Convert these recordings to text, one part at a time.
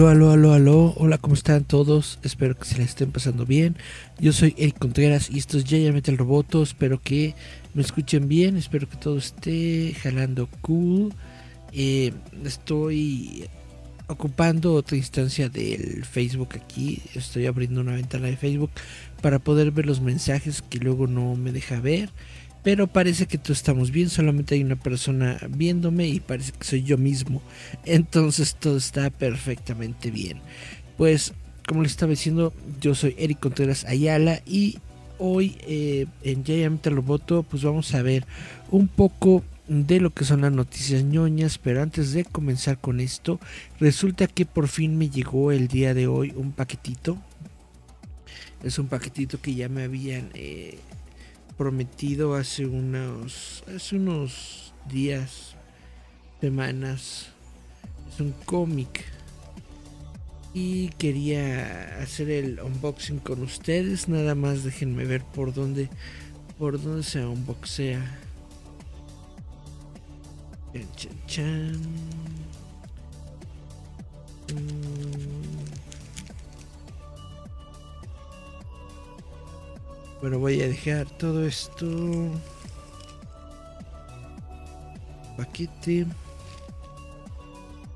Aló, aló, aló, aló. Hola, ¿cómo están todos? Espero que se la estén pasando bien. Yo soy Eric Contreras y esto es Yaya Metal Roboto. Espero que me escuchen bien. Espero que todo esté jalando cool. Eh, estoy ocupando otra instancia del Facebook aquí. Estoy abriendo una ventana de Facebook para poder ver los mensajes que luego no me deja ver. Pero parece que todos estamos bien, solamente hay una persona viéndome y parece que soy yo mismo. Entonces todo está perfectamente bien. Pues como les estaba diciendo, yo soy Eric Contreras Ayala y hoy eh, en Giant Roboto pues vamos a ver un poco de lo que son las noticias ñoñas, pero antes de comenzar con esto, resulta que por fin me llegó el día de hoy un paquetito. Es un paquetito que ya me habían eh, prometido hace unos, hace unos días, semanas. Es un cómic. Y quería hacer el unboxing con ustedes. Nada más déjenme ver por dónde, por dónde se unboxea. Chan, chan, mm. Bueno, voy a dejar todo esto. Paquete.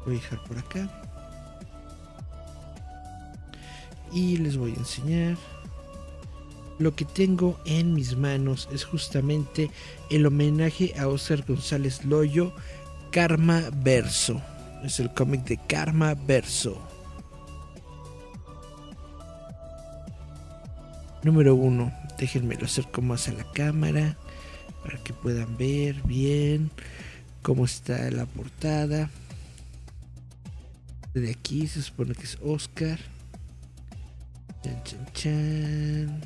Voy a dejar por acá. Y les voy a enseñar. Lo que tengo en mis manos es justamente el homenaje a Oscar González Loyo, Karma Verso. Es el cómic de Karma Verso. Número 1 déjenme lo acerco más a la cámara para que puedan ver bien cómo está la portada. De aquí se supone que es Oscar. Chan, chan, chan.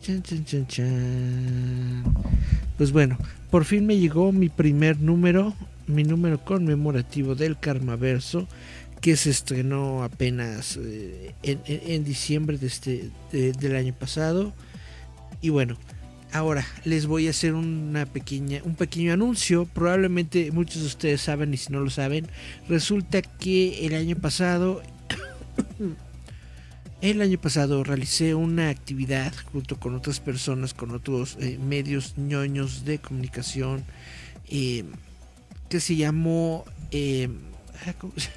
Chan, chan, chan, chan. Pues bueno, por fin me llegó mi primer número, mi número conmemorativo del Karmaverso, que se estrenó apenas eh, en, diciembre de este, del año pasado. Y bueno, ahora les voy a hacer una pequeña, un pequeño anuncio. Probablemente muchos de ustedes saben y si no lo saben, resulta que el año pasado, el año pasado realicé una actividad junto con otras personas, con otros eh, medios ñoños de comunicación, eh, que se llamó ¿cómo se?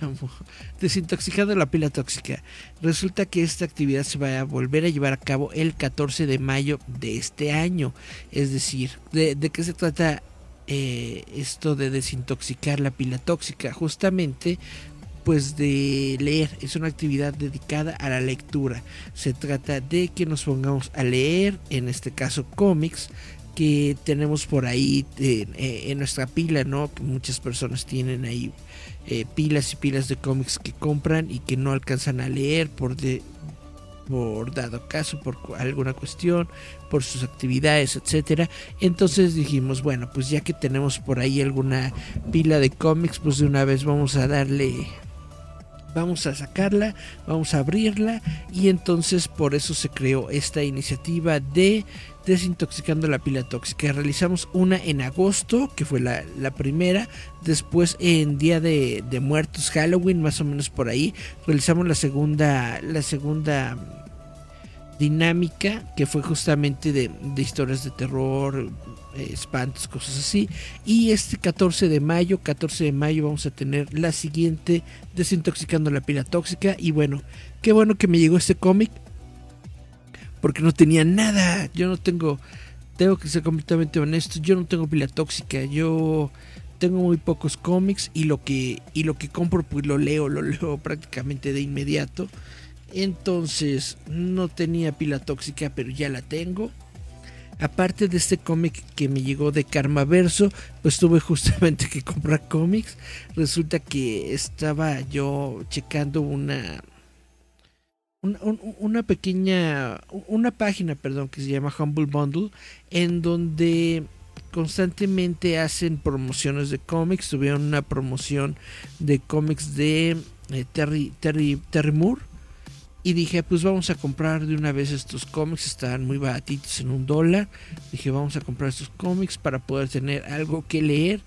Desintoxicando la pila tóxica. Resulta que esta actividad se va a volver a llevar a cabo el 14 de mayo de este año. Es decir, ¿de, qué se trata eh, esto de desintoxicar la pila tóxica? Justamente pues de leer. Es una actividad dedicada a la lectura. Se trata de que nos pongamos a leer, en este caso cómics, que tenemos por ahí eh, eh, en nuestra pila, ¿no? Que muchas personas tienen ahí eh, pilas y pilas de cómics que compran y que no alcanzan a leer por de por dado caso, por alguna cuestión, por sus actividades, etcétera. Entonces dijimos, bueno, pues ya que tenemos por ahí alguna pila de cómics, pues de una vez vamos a darle vamos a sacarla, vamos a abrirla y entonces por eso se creó esta iniciativa de desintoxicando la pila tóxica. Realizamos una en agosto, que fue la, primera. Después en Día de, Muertos, Halloween, más o menos por ahí. Realizamos la segunda, la segunda dinámica, que fue justamente de, historias de terror, eh, espantos, cosas así. Y este 14 de mayo, 14 de mayo vamos a tener la siguiente, desintoxicando la pila tóxica. Y bueno, qué bueno que me llegó este cómic porque no tenía nada. Yo no tengo, tengo que ser completamente honesto, yo no tengo pila tóxica, yo tengo muy pocos cómics y lo que y lo que compro pues lo leo, lo leo prácticamente de inmediato. Entonces, no tenía pila tóxica, pero ya la tengo. aparte de este cómic que me llegó de Karma Verso, pues tuve justamente que comprar cómics. Resulta que estaba yo checando una una, pequeña, una página, perdón, que se llama Humble Bundle, en donde constantemente hacen promociones de cómics. Tuvieron una promoción de cómics de eh, Terry, Terry, Terry Moore y dije, pues vamos a comprar de una vez estos cómics, están muy baratitos en un dólar. Dije, vamos a comprar estos cómics para poder tener algo que leer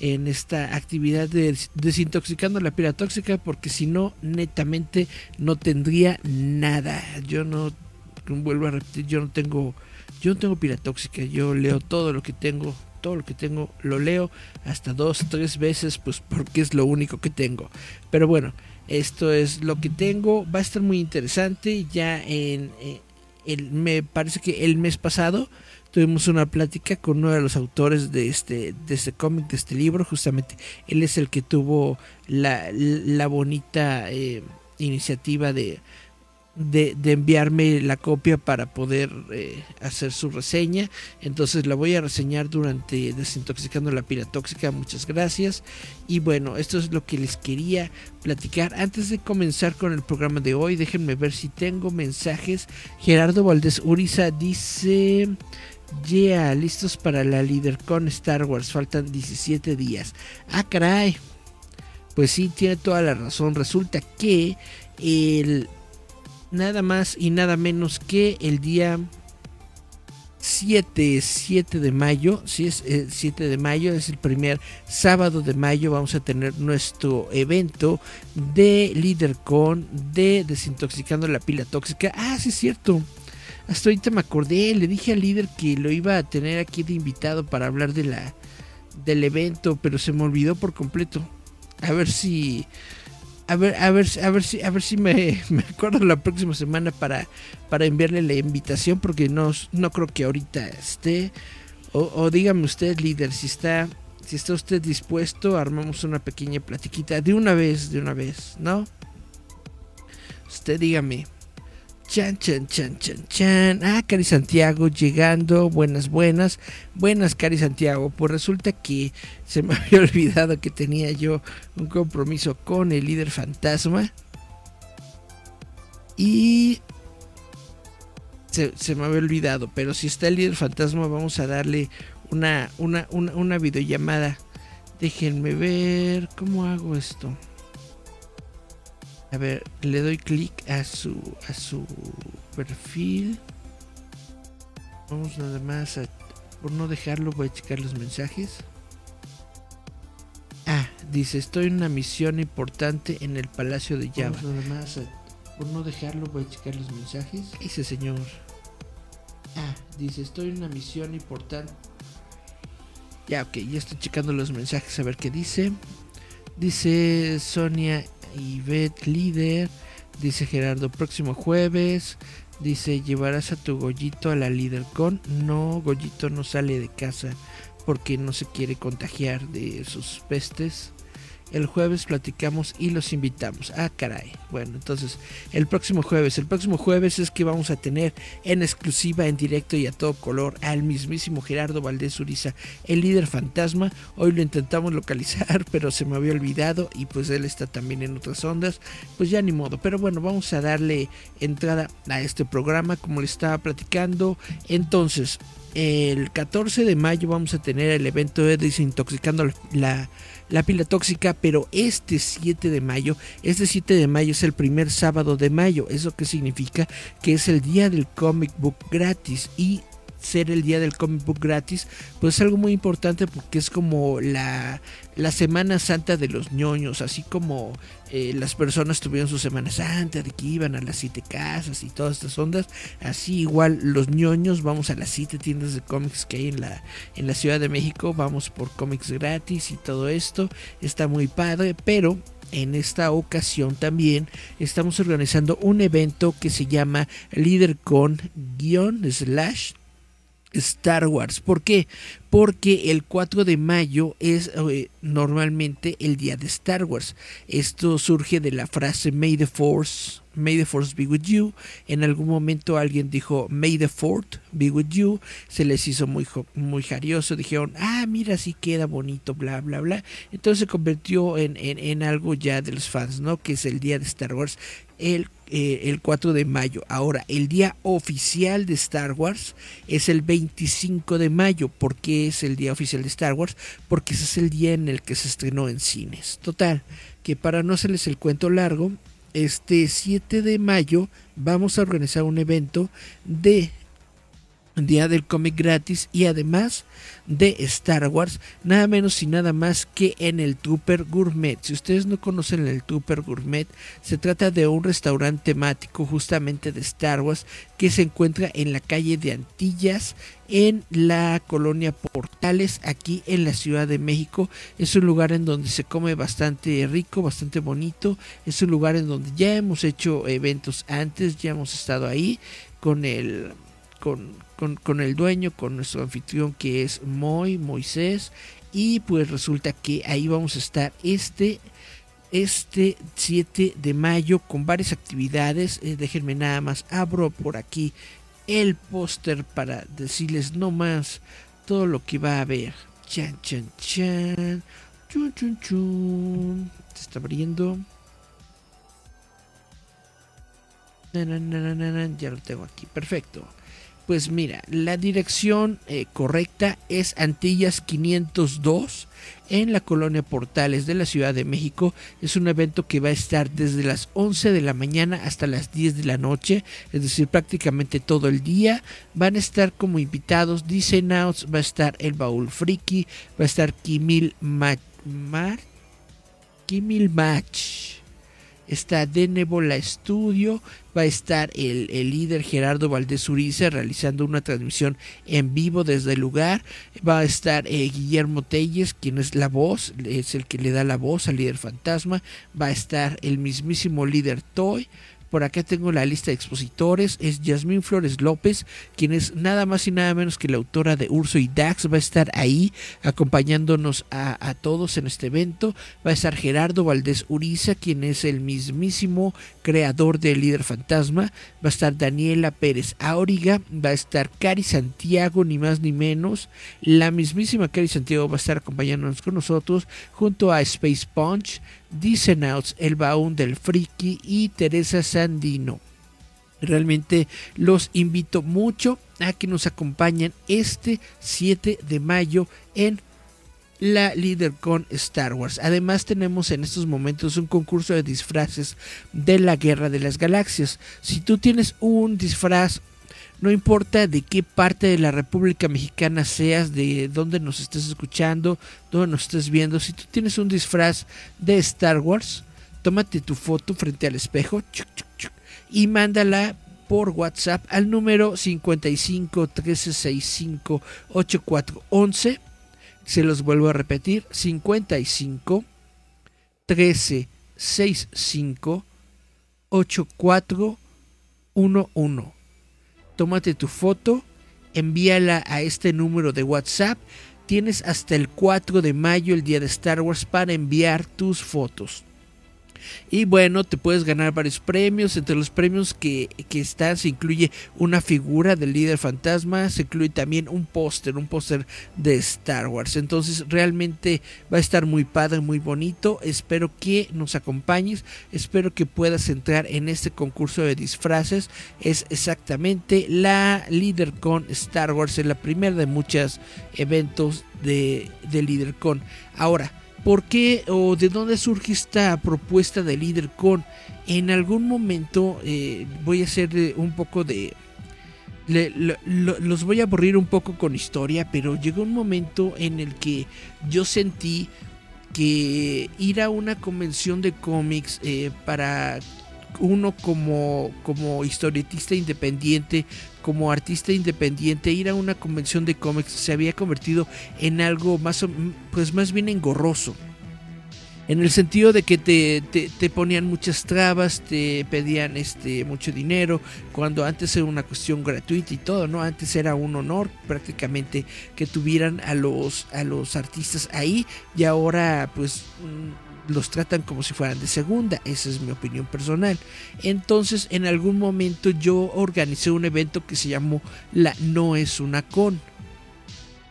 en esta actividad de desintoxicando la pila tóxica, porque si no, netamente no tendría nada. Yo no, vuelvo a repetir, yo no tengo, yo no tengo pila tóxica, yo leo todo lo que tengo, todo lo que tengo lo leo hasta dos, tres veces, pues porque es lo único que tengo. Pero bueno, esto es lo que tengo. Va a estar muy interesante. Ya en, eh, me parece que el mes pasado tuvimos una plática con uno de los autores de este, de este cómic, de este libro. Justamente él es el que tuvo la, la bonita eh, iniciativa de de, enviarme la copia para poder eh, hacer su reseña. Entonces la voy a reseñar durante Desintoxicando la Pira Tóxica. Muchas gracias. Y bueno, esto es lo que les quería platicar. Antes de comenzar con el programa de hoy, déjenme ver si tengo mensajes. Gerardo Valdés Uriza dice... Yeah, listos para la líder con Star Wars. Faltan 17 días. Ah, caray. Pues sí, tiene toda la razón. Resulta que el nada más y nada menos que el día 7, 7 de mayo, si es el 7 de mayo, es el primer sábado de mayo, vamos a tener nuestro evento de LeaderCon de Desintoxicando la Pila Tóxica. Ah, sí es cierto. Hasta ahorita me acordé, le dije al líder que lo iba a tener aquí de invitado para hablar de la del evento, pero se me olvidó por completo. A ver si a ver, a ver, a ver si, a ver si me, acuerdo la próxima semana para, para enviarle la invitación, porque no, no creo que ahorita esté. O, dígame usted, líder, si está, si está usted dispuesto, armamos una pequeña platiquita de una vez, de una vez, ¿no? Usted dígame. Chan, chan, chan, chan, chan. Ah, Cari Santiago llegando. Buenas, buenas. Buenas, Cari Santiago. Pues resulta que se me había olvidado que tenía yo un compromiso con el líder fantasma. Y se, me había olvidado. Pero si está el líder fantasma, vamos a darle una, una, una, videollamada. Déjenme ver cómo hago esto. A ver, le doy clic a su a su perfil. Vamos nada más a por no dejarlo voy a checar los mensajes. Ah, dice, estoy en una misión importante en el Palacio de Java. Vamos nada más por no dejarlo voy a checar los mensajes. ¿Qué dice, señor? Ah, dice, estoy en una misión importante. Ya, ok, ya estoy checando los mensajes a ver qué dice. Dice Sonia Ivette Líder. Dice Gerardo, próximo jueves. Dice, ¿llevarás a tu Gollito a la Líder con? No, Gollito no sale de casa porque no se quiere contagiar de sus pestes el jueves platicamos y los invitamos. Ah, caray. Bueno, entonces el próximo jueves, el próximo jueves es que vamos a tener en exclusiva, en directo y a todo color al mismísimo Gerardo Valdés Uriza, el líder fantasma. Hoy lo intentamos localizar, pero se me había olvidado y pues él está también en otras ondas. Pues ya ni modo. Pero bueno, vamos a darle entrada a este programa como le estaba platicando. Entonces, el 14 de mayo vamos a tener el evento de Desintoxicando la la pila tóxica, pero este 7 de mayo, este 7 de mayo es el primer sábado de mayo, eso que significa que es el día del comic book gratis y ser el día del comic book gratis, pues es algo muy importante porque es como la, la Semana Santa de los ñoños, así como eh, las personas tuvieron su Semana Santa, de que iban a las siete casas y todas estas ondas, así igual los ñoños vamos a las siete tiendas de cómics que hay en la, en la Ciudad de México, vamos por cómics gratis y todo esto, está muy padre, pero en esta ocasión también estamos organizando un evento que se llama LeaderCon-slash Star Wars. ¿Por qué? Porque el 4 de mayo es eh, normalmente el día de Star Wars. Esto surge de la frase May the Force, May the Force be with you. En algún momento alguien dijo May the Fourth be with you. Se les hizo muy, muy jarioso. Dijeron, ah, mira, así queda bonito, bla, bla, bla. Entonces se convirtió en, en algo ya de los fans, ¿no? Que es el día de Star Wars. El eh, el 4 de mayo. Ahora, el día oficial de Star Wars es el 25 de mayo. ¿Por qué es el día oficial de Star Wars? Porque ese es el día en el que se estrenó en cines. Total, que para no hacerles el cuento largo, este 7 de mayo vamos a organizar un evento de Día del cómic gratis y además de Star Wars, nada menos y nada más que en el Trooper Gourmet. Si ustedes no conocen el Trooper Gourmet, se trata de un restaurante temático justamente de Star Wars que se encuentra en la calle de Antillas en la colonia Portales aquí en la Ciudad de México. Es un lugar en donde se come bastante rico, bastante bonito. Es un lugar en donde ya hemos hecho eventos antes, ya hemos estado ahí con el con, con, el dueño, con nuestro anfitrión que es Moy, Moisés. Y pues resulta que ahí vamos a estar este, este 7 de mayo con varias actividades. Eh, déjenme nada más, abro por aquí el póster para decirles no más todo lo que va a haber. Chan, chan, chan. Chun, chun, chun. Se está abriendo. Ya lo tengo aquí. Perfecto. Pues mira, la dirección eh, correcta es Antillas 502 en la colonia Portales de la Ciudad de México. Es un evento que va a estar desde las 11 de la mañana hasta las 10 de la noche, es decir, prácticamente todo el día. Van a estar como invitados Dicen Outs, va a estar el Baúl Friki, va a estar Kimil Mar, Kimil Match está de Nebola Studio, va a estar el, líder Gerardo Valdés Uriza realizando una transmisión en vivo desde el lugar, va a estar eh, Guillermo Telles, quien es la voz, es el que le da la voz al líder fantasma, va a estar el mismísimo líder Toy, por acá tengo la lista de expositores. Es Yasmín Flores López, quien es nada más y nada menos que la autora de Urso y Dax. Va a estar ahí acompañándonos a, todos en este evento. Va a estar Gerardo Valdés Uriza, quien es el mismísimo creador del Líder Fantasma. Va a estar Daniela Pérez Auriga. Va a estar Cari Santiago, ni más ni menos. La mismísima Cari Santiago va a estar acompañándonos con nosotros junto a Space Punch. Outs, El Baúl del Friki y Teresa Sandino. Realmente los invito mucho a que nos acompañen este 7 de mayo en la líder con Star Wars. Además tenemos en estos momentos un concurso de disfraces de la Guerra de las Galaxias. Si tú tienes un disfraz no importa de qué parte de la República Mexicana seas, de dónde nos estés escuchando, dónde nos estés viendo, si tú tienes un disfraz de Star Wars, tómate tu foto frente al espejo y mándala por WhatsApp al número 55 1365 8411. Se los vuelvo a repetir: 55 1365 8411 tómate tu foto, envíala a este número de WhatsApp. Tienes hasta el 4 de mayo, el día de Star Wars, para enviar tus fotos. Y bueno, te puedes ganar varios premios. Entre los premios que, están se incluye una figura del líder fantasma. Se incluye también un póster, un póster de Star Wars. Entonces realmente va a estar muy padre, muy bonito. Espero que nos acompañes. Espero que puedas entrar en este concurso de disfraces. Es exactamente la líder con Star Wars. Es la primera de muchos eventos de, de líder con. Ahora ¿Por qué o de dónde surge esta propuesta de líder con? En algún momento eh, voy a hacer un poco de... los voy a aburrir un poco con historia, pero llegó un momento en el que yo sentí que ir a una convención de cómics eh, para uno como, como historietista independiente, como artista independiente, ir a una convención de cómics se había convertido en algo más, pues más bien engorroso. en el sentido de que te, te, ponían muchas trabas, te pedían este mucho dinero, cuando antes era una cuestión gratuita y todo, ¿no? Antes era un honor prácticamente que tuvieran a los a los artistas ahí y ahora pues mm, los tratan como si fueran de segunda, esa es mi opinión personal. Entonces, en algún momento yo organicé un evento que se llamó La No es una con.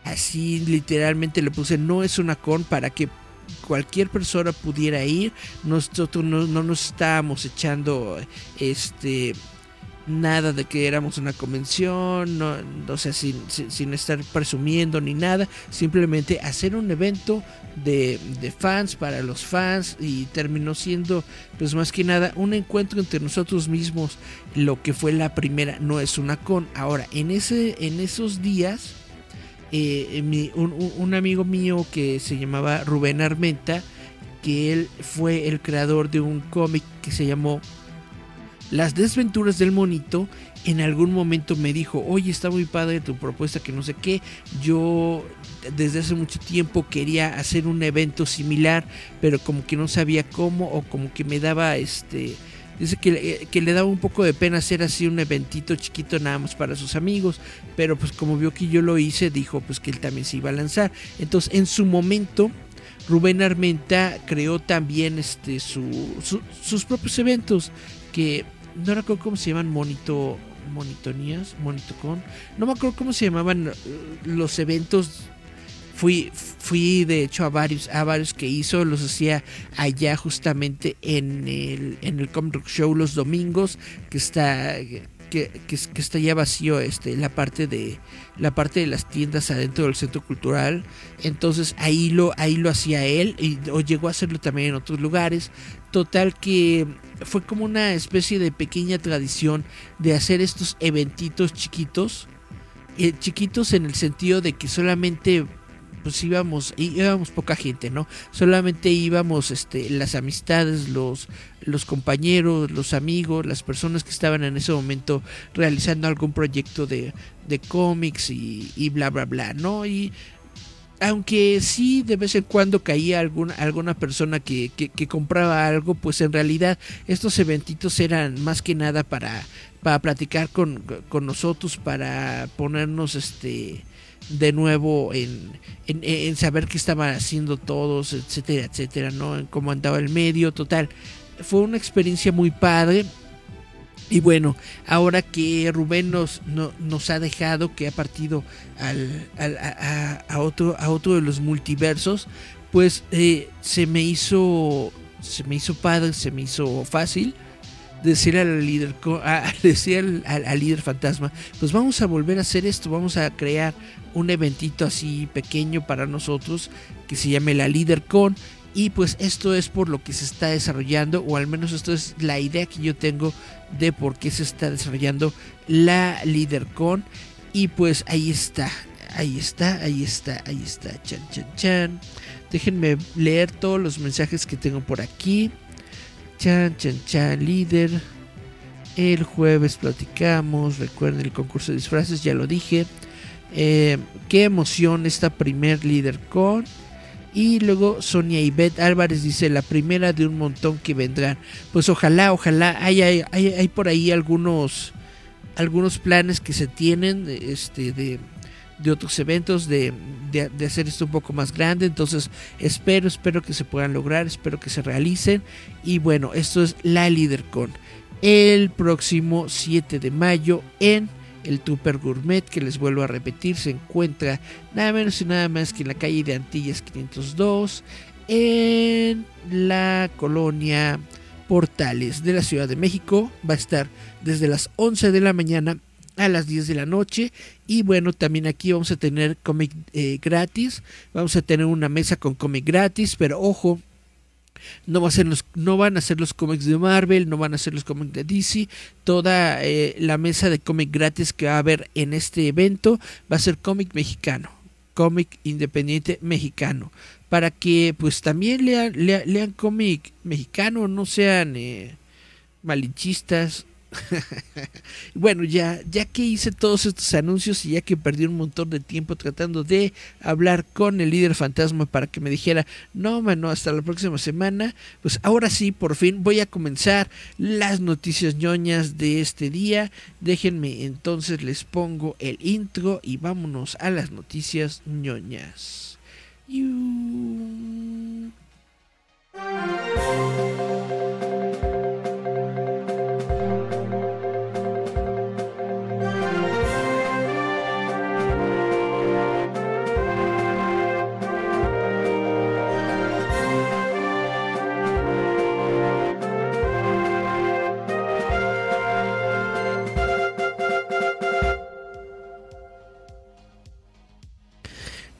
Así literalmente le puse No es una con para que cualquier persona pudiera ir. Nosotros no, nos estábamos echando este nada de que éramos una convención, no, o sea, sin, sin, estar presumiendo ni nada, simplemente hacer un evento de, de, fans para los fans y terminó siendo, pues más que nada, un encuentro entre nosotros mismos, lo que fue la primera, no es una con. Ahora, en, ese, en esos días, eh, un, amigo mío que se llamaba Rubén Armenta, que él fue el creador de un cómic que se llamó Las desventuras del monito, en algún momento me dijo, oye, está muy padre tu propuesta, que no sé qué, yo desde hace mucho tiempo quería hacer un evento similar, pero como que no sabía cómo o como que me daba este Dice que, que, le daba un poco de pena hacer así un eventito chiquito nada más para sus amigos, pero pues como vio que yo lo hice, dijo pues que él también se iba a lanzar. Entonces en su momento Rubén Armenta creó también este sus propios eventos que no recuerdo cómo se llaman monito monitonías, monitocon, no me acuerdo cómo se llamaban eh, los eventos. Fui, fui de hecho a varios, a varios que hizo, los hacía allá justamente en el, en el Comic Show los domingos, que está que, que, está ya vacío este la parte de la parte de las tiendas adentro del centro cultural. Entonces ahí lo ahí lo hacía él y o llegó a hacerlo también en otros lugares. Total que fue como una especie de pequeña tradición de hacer estos eventitos chiquitos eh, chiquitos en el sentido de que solamente pues íbamos, íbamos poca gente, ¿no? Solamente íbamos este, las amistades, los, los compañeros, los amigos, las personas que estaban en ese momento realizando algún proyecto de, de cómics y, y bla, bla, bla, ¿no? Y aunque sí de vez en cuando caía alguna, alguna persona que, que, compraba algo, pues en realidad estos eventitos eran más que nada para, para platicar con, con nosotros, para ponernos este de nuevo en, en, saber qué estaban haciendo todos, etcétera, etcétera, ¿no? En cómo andaba el medio, total. Fue una experiencia muy padre. Y bueno, ahora que Rubén nos, nos ha dejado, que ha partido al, a, otro, a otro de los multiversos, pues eh, se me hizo se me hizo padre, se me hizo fácil decir al líder, a, decir al, líder fantasma, pues vamos a volver a hacer esto, vamos a crear un eventito así pequeño para nosotros que se llame la líder con y pues esto es por lo que se está desarrollando o al menos esto es la idea que yo tengo de por qué se está desarrollando la líder con y pues ahí está ahí está ahí está ahí está chan chan chan déjenme leer todos los mensajes que tengo por aquí Chan, chan, chan, líder. El jueves platicamos. Recuerden el concurso de disfraces, ya lo dije. Eh, qué emoción esta primer líder con. Y luego Sonia Ivette Álvarez dice la primera de un montón que vendrán. Pues ojalá, ojalá. Hay, hay, hay, por ahí algunos, algunos planes que se tienen este, de, de otros eventos, de, de, hacer esto un poco más grande. Entonces espero, espero que se puedan lograr, espero que se realicen. Y bueno, esto es la LeaderCon. El próximo 7 de mayo en el Tupper Gourmet, que les vuelvo a repetir, se encuentra nada menos y nada más que en la calle de Antillas 502, en la colonia Portales de la Ciudad de México. Va a estar desde las 11 de la mañana a las 10 de la noche. Y bueno, también aquí vamos a tener cómic eh, gratis. Vamos a tener una mesa con cómic gratis, pero ojo. No, va a ser los, no van a ser los cómics de Marvel, no van a ser los cómics de DC. Toda eh, la mesa de cómic gratis que va a haber en este evento va a ser cómic mexicano, cómic independiente mexicano. Para que pues también lean, lean, cómic mexicano, no sean eh, malinchistas, bueno, ya, ya que hice todos estos anuncios y ya que perdí un montón de tiempo tratando de hablar con el líder fantasma para que me dijera, no, mano, hasta la próxima semana, pues ahora sí, por fin voy a comenzar las noticias ñoñas de este día. Déjenme entonces les pongo el intro y vámonos a las noticias ñoñas.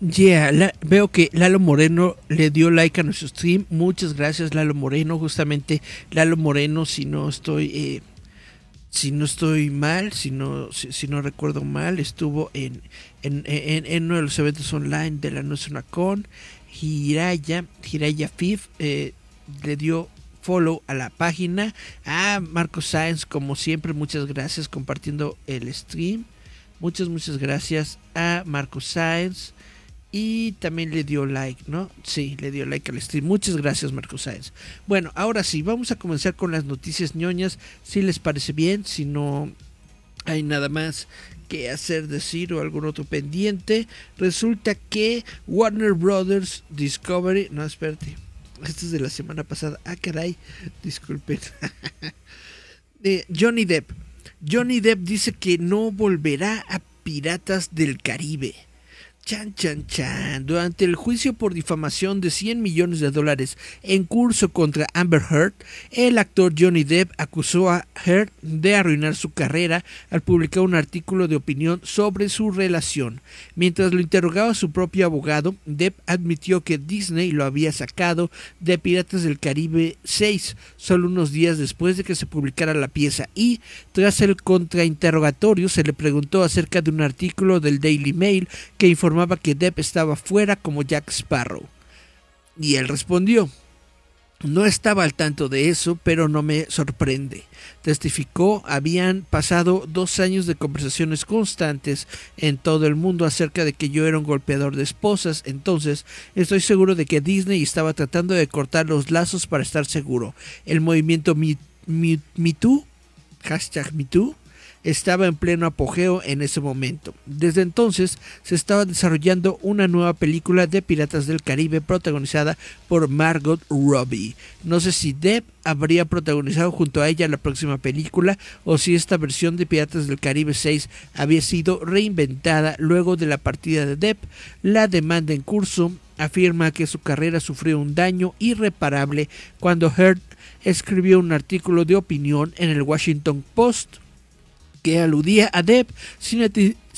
Yeah, veo que Lalo Moreno le dio like a nuestro stream. Muchas gracias, Lalo Moreno. Justamente Lalo Moreno, si no estoy, eh, si no estoy mal, si no, si, no recuerdo mal, estuvo en, en, en, uno de los eventos online de la Nuestra Con. Hiraya, Hiraya Fif, eh, le dio follow a la página. A Marco Sáenz, como siempre, muchas gracias compartiendo el stream. Muchas, muchas gracias a Marco Sáenz. Y también le dio like, ¿no? Sí, le dio like al stream. Muchas gracias, Marcos Sáenz. Bueno, ahora sí, vamos a comenzar con las noticias ñoñas. Si les parece bien, si no hay nada más que hacer, decir o algún otro pendiente. Resulta que Warner Brothers Discovery. No, espérate. Esto es de la semana pasada. Ah, caray. Disculpen. Eh, Johnny Depp. Johnny Depp dice que no volverá a Piratas del Caribe. Chan, chan, chan. Durante el juicio por difamación de 100 millones de dólares en curso contra Amber Heard, el actor Johnny Depp acusó a Heard de arruinar su carrera al publicar un artículo de opinión sobre su relación. Mientras lo interrogaba su propio abogado, Depp admitió que Disney lo había sacado de Piratas del Caribe 6 solo unos días después de que se publicara la pieza y, tras el contrainterrogatorio, se le preguntó acerca de un artículo del Daily Mail que informó que Depp estaba fuera como Jack Sparrow. Y él respondió, no estaba al tanto de eso, pero no me sorprende. Testificó, habían pasado dos años de conversaciones constantes en todo el mundo acerca de que yo era un golpeador de esposas, entonces estoy seguro de que Disney estaba tratando de cortar los lazos para estar seguro. El movimiento Me, Me hashtag MeToo, estaba en pleno apogeo en ese momento. Desde entonces se estaba desarrollando una nueva película de Piratas del Caribe protagonizada por Margot Robbie. No sé si Depp habría protagonizado junto a ella la próxima película o si esta versión de Piratas del Caribe 6 había sido reinventada luego de la partida de Depp. La demanda en curso afirma que su carrera sufrió un daño irreparable cuando Heard escribió un artículo de opinión en el Washington Post que aludía a Depp sin,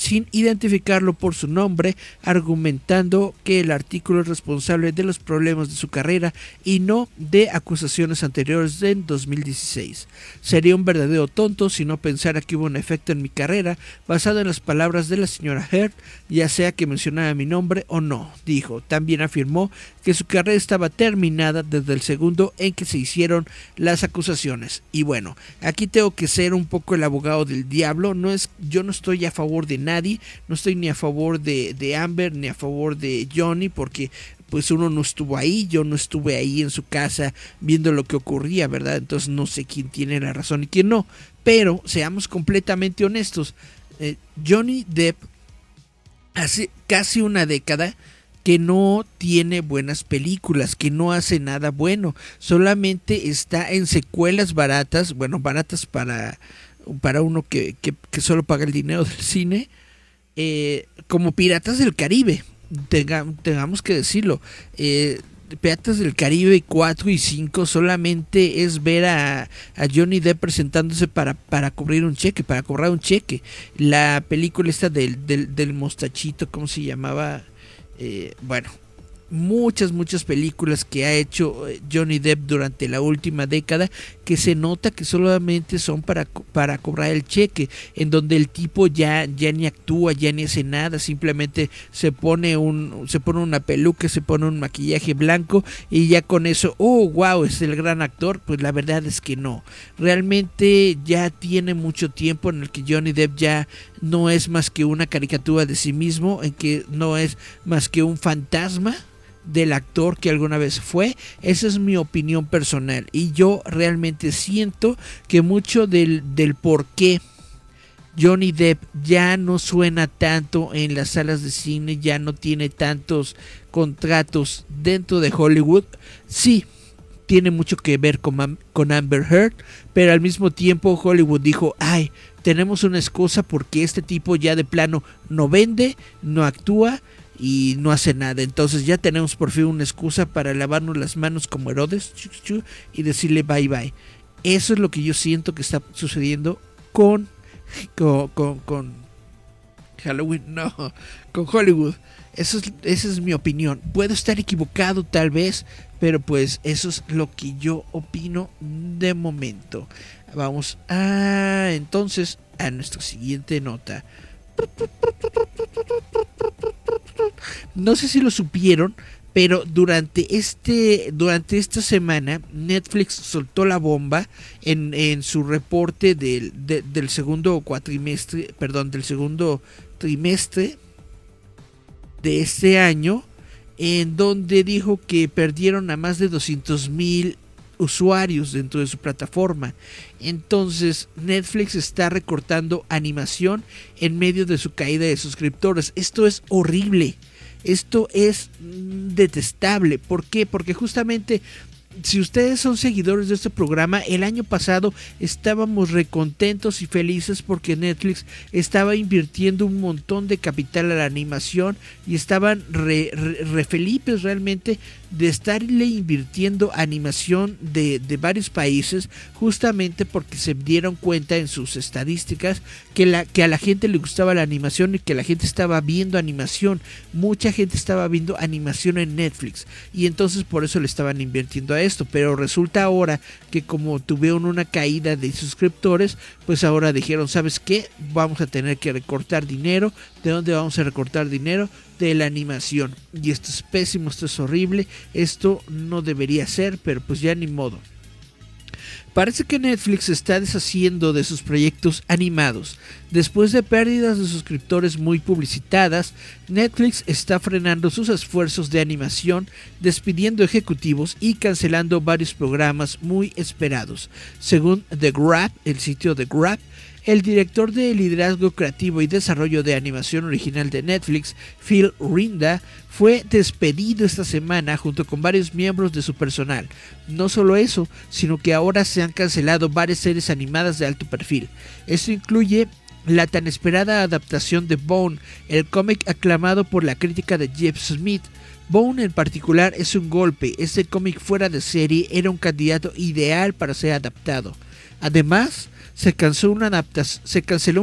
sin identificarlo por su nombre, argumentando que el artículo es responsable de los problemas de su carrera y no de acusaciones anteriores de 2016. Sería un verdadero tonto si no pensara que hubo un efecto en mi carrera basado en las palabras de la señora Heard, ya sea que mencionara mi nombre o no, dijo. También afirmó que su carrera estaba terminada desde el segundo en que se hicieron las acusaciones. Y bueno, aquí tengo que ser un poco el abogado del diablo, no es yo no estoy a favor de nada nadie. No estoy ni a favor de, Amber ni a favor de Johnny porque pues uno no estuvo ahí, yo no estuve ahí en su casa viendo lo que ocurría, ¿verdad? Entonces no sé quién tiene la razón y quién no. Pero seamos completamente honestos, eh, Johnny Depp hace casi una década que no tiene buenas películas, que no hace nada bueno, solamente está en secuelas baratas, bueno, baratas para, para uno que, que solo paga el dinero del cine, eh, como Piratas del Caribe, tengamos que decirlo. Eh, Piratas del Caribe 4 y 5 solamente es ver a, Johnny Depp presentándose para, para cubrir un cheque, para cobrar un cheque. La película esta del, del, mostachito, ¿cómo se llamaba? Eh, bueno, muchas, muchas películas que ha hecho eh, Johnny Depp durante la última década que se nota que solamente son para, para cobrar el cheque, en donde el tipo ya, ya ni actúa, ya ni hace nada, simplemente se pone, un, se pone una peluca, se pone un maquillaje blanco y ya con eso, oh, wow, es el gran actor. Pues la verdad es que no. Realmente ya tiene mucho tiempo en el que Johnny Depp ya no es más que una caricatura de sí mismo, en que no es más que un fantasma del actor que alguna vez fue. Esa es mi opinión personal. Y yo realmente siento que mucho del, del por qué Johnny Depp ya no suena tanto en las salas de cine, ya no tiene tantos contratos dentro de Hollywood. Sí, tiene mucho que ver con, con Amber Heard, pero al mismo tiempo Hollywood dijo, ay, tenemos una excusa porque este tipo ya de plano no vende, no actúa y no hace nada. Entonces ya tenemos por fin una excusa para lavarnos las manos como Herodes y decirle bye bye. Eso es lo que yo siento que está sucediendo con, con, con, Halloween, no, con Hollywood. Eso es, esa es mi opinión. Puedo estar equivocado tal vez, pero pues eso es lo que yo opino de momento. Vamos a entonces a nuestra siguiente nota. No sé si lo supieron, pero durante este durante esta semana Netflix soltó la bomba en, en su reporte del, del segundo cuatrimestre, perdón, del segundo trimestre de este año, en donde dijo que perdieron a más de 200 mil usuarios dentro de su plataforma. Entonces Netflix está recortando animación en medio de su caída de suscriptores. Esto es horrible. Esto es mm, detestable. ¿Por qué? Porque justamente si ustedes son seguidores de este programa, el año pasado estábamos recontentos y felices porque Netflix estaba invirtiendo un montón de capital a la animación y estaban re, felices realmente de estarle invirtiendo animación de, de, varios países justamente porque se dieron cuenta en sus estadísticas que, la, que a la gente le gustaba la animación y que la gente estaba viendo animación. Mucha gente estaba viendo animación en Netflix y entonces por eso le estaban invirtiendo a esto. Pero resulta ahora que como tuvieron una caída de suscriptores, pues ahora dijeron, ¿sabes qué? Vamos a tener que recortar dinero. ¿De dónde vamos a recortar dinero? De la animación. Y esto es pésimo, esto es horrible, esto no debería ser, pero pues ya ni modo. Parece que Netflix está deshaciendo de sus proyectos animados. Después de pérdidas de suscriptores muy publicitadas, Netflix está frenando sus esfuerzos de animación, despidiendo ejecutivos y cancelando varios programas muy esperados. Según The Grab, el sitio The Grab, el director de liderazgo creativo y desarrollo de animación original de Netflix, Phil Rinda, fue despedido esta semana junto con varios miembros de su personal. No solo eso, sino que ahora se han cancelado varias series animadas de alto perfil. Esto incluye la tan esperada adaptación de Bone, el cómic aclamado por la crítica de Jeff Smith. Bone en particular es un golpe, este cómic fuera de serie era un candidato ideal para ser adaptado. Además, se, canceló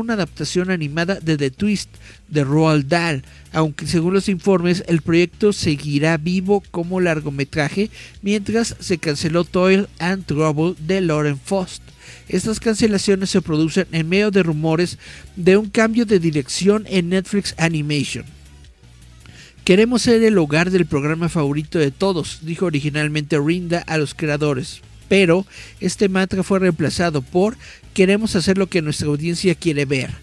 una adaptación animada de The Twist de Roald Dahl, aunque según los informes el proyecto seguirá vivo como largometraje, mientras se canceló Toil and Trouble de Lauren Faust. Estas cancelaciones se producen en medio de rumores de un cambio de dirección en Netflix Animation. Queremos ser el hogar del programa favorito de todos, dijo originalmente Rinda a los creadores, pero este mantra fue reemplazado por queremos hacer lo que nuestra audiencia quiere ver,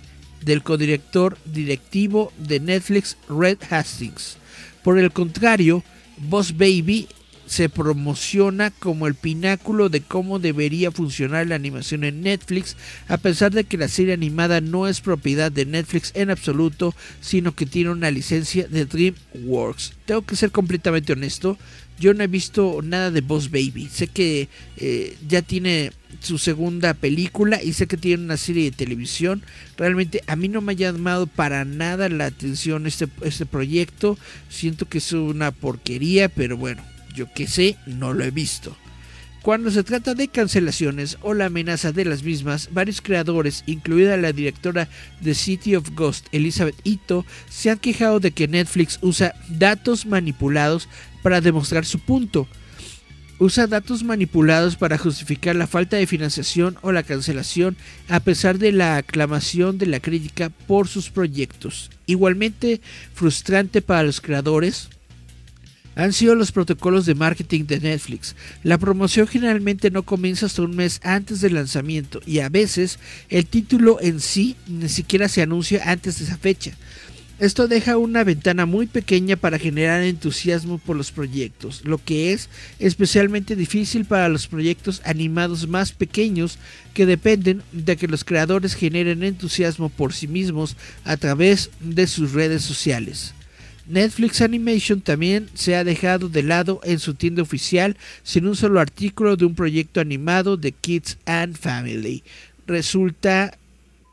del codirector directivo de Netflix Red Hastings. Por el contrario, Boss Baby se promociona como el pináculo de cómo debería funcionar la animación en Netflix, a pesar de que la serie animada no es propiedad de Netflix en absoluto, sino que tiene una licencia de DreamWorks. Tengo que ser completamente honesto, yo no he visto nada de Boss Baby. Sé que eh, ya tiene su segunda película y sé que tiene una serie de televisión. Realmente a mí no me ha llamado para nada la atención este, este proyecto. Siento que es una porquería, pero bueno, yo que sé, no lo he visto. Cuando se trata de cancelaciones o la amenaza de las mismas, varios creadores, incluida la directora de City of Ghost, Elizabeth Ito, se han quejado de que Netflix usa datos manipulados para demostrar su punto. Usa datos manipulados para justificar la falta de financiación o la cancelación a pesar de la aclamación de la crítica por sus proyectos. Igualmente frustrante para los creadores, han sido los protocolos de marketing de Netflix. La promoción generalmente no comienza hasta un mes antes del lanzamiento y a veces el título en sí ni siquiera se anuncia antes de esa fecha. Esto deja una ventana muy pequeña para generar entusiasmo por los proyectos, lo que es especialmente difícil para los proyectos animados más pequeños que dependen de que los creadores generen entusiasmo por sí mismos a través de sus redes sociales. Netflix Animation también se ha dejado de lado en su tienda oficial sin un solo artículo de un proyecto animado de Kids and Family. Resulta,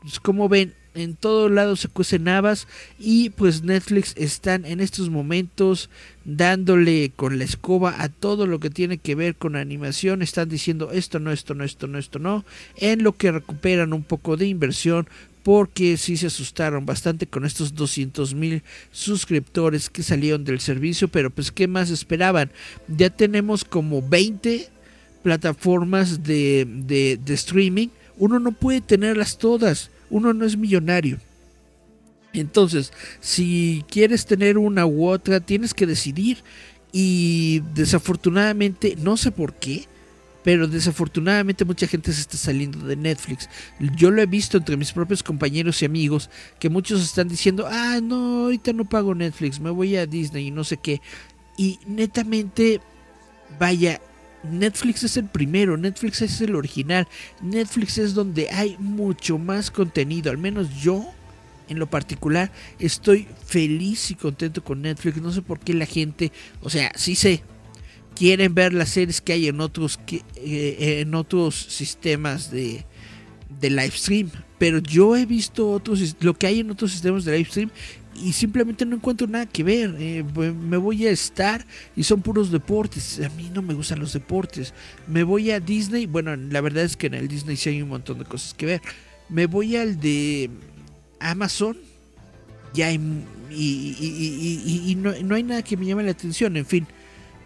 pues, como ven, en todos lados se cuecen habas y pues Netflix están en estos momentos dándole con la escoba a todo lo que tiene que ver con animación, están diciendo esto no, esto no, esto no, esto no, en lo que recuperan un poco de inversión porque sí se asustaron bastante con estos 200 mil suscriptores que salieron del servicio, pero pues qué más esperaban. Ya tenemos como 20 plataformas de, de, de streaming, uno no puede tenerlas todas, uno no es millonario. Entonces, si quieres tener una u otra, tienes que decidir. Y desafortunadamente, no sé por qué, pero desafortunadamente mucha gente se está saliendo de Netflix. Yo lo he visto entre mis propios compañeros y amigos que muchos están diciendo, ah, no, ahorita no pago Netflix, me voy a Disney y no sé qué. Y netamente, vaya, Netflix es el primero, Netflix es el original, Netflix es donde hay mucho más contenido, al menos yo en lo particular estoy feliz y contento con Netflix, no sé por qué la gente, o sea, sí sé, quieren ver las series que hay en otros eh, en otros sistemas de, de live stream pero yo he visto otros lo que hay en otros sistemas de live stream y simplemente no encuentro nada que ver eh, me voy a estar y son puros deportes a mí no me gustan los deportes me voy a Disney bueno la verdad es que en el Disney sí hay un montón de cosas que ver me voy al de Amazon ya hay, y, y, no, no hay nada que me llame la atención en fin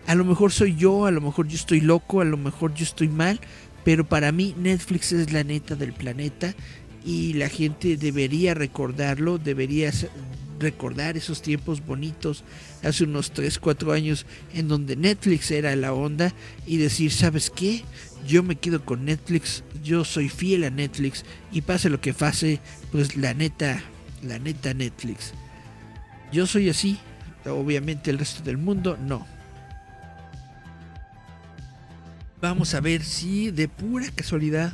a lo mejor soy yo, a lo mejor yo estoy loco, a lo mejor yo estoy mal, pero para mí Netflix es la neta del planeta y la gente debería recordarlo, debería recordar esos tiempos bonitos hace unos 3, 4 años en donde Netflix era la onda y decir, ¿sabes qué? Yo me quedo con Netflix, yo soy fiel a Netflix y pase lo que pase, pues la neta, la neta Netflix. Yo soy así, obviamente el resto del mundo no. Vamos a ver si de pura casualidad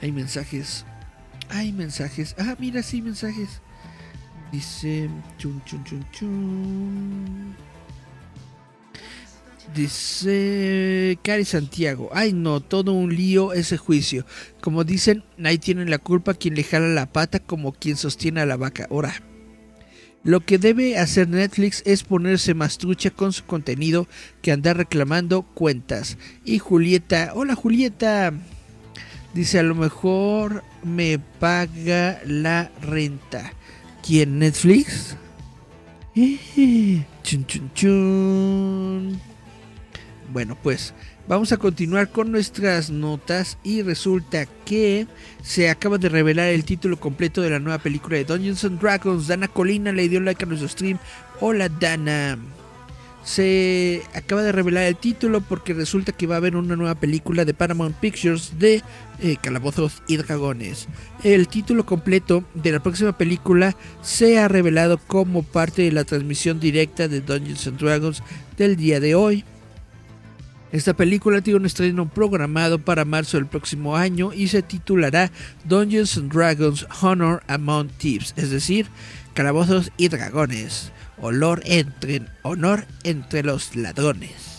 hay mensajes. Hay mensajes. Ah, mira, sí, mensajes. Dice. Chun, chun, chun, chun. Dice Cari Santiago. Ay, no, todo un lío ese juicio. Como dicen, ahí tienen la culpa quien le jala la pata como quien sostiene a la vaca. Ahora. Lo que debe hacer Netflix es ponerse más trucha con su contenido que andar reclamando cuentas. Y Julieta, hola Julieta, dice a lo mejor me paga la renta. ¿Quién Netflix? Chun, chun, chun. Bueno, pues Vamos a continuar con nuestras notas y resulta que se acaba de revelar el título completo de la nueva película de Dungeons and Dragons. Dana Colina le dio like a nuestro stream. Hola Dana. Se acaba de revelar el título porque resulta que va a haber una nueva película de Paramount Pictures de eh, Calabozos y Dragones. El título completo de la próxima película se ha revelado como parte de la transmisión directa de Dungeons and Dragons del día de hoy. Esta película tiene un estreno programado para marzo del próximo año y se titulará Dungeons and Dragons Honor Among Thieves, es decir, calabozos y dragones, honor entre, honor entre los ladrones.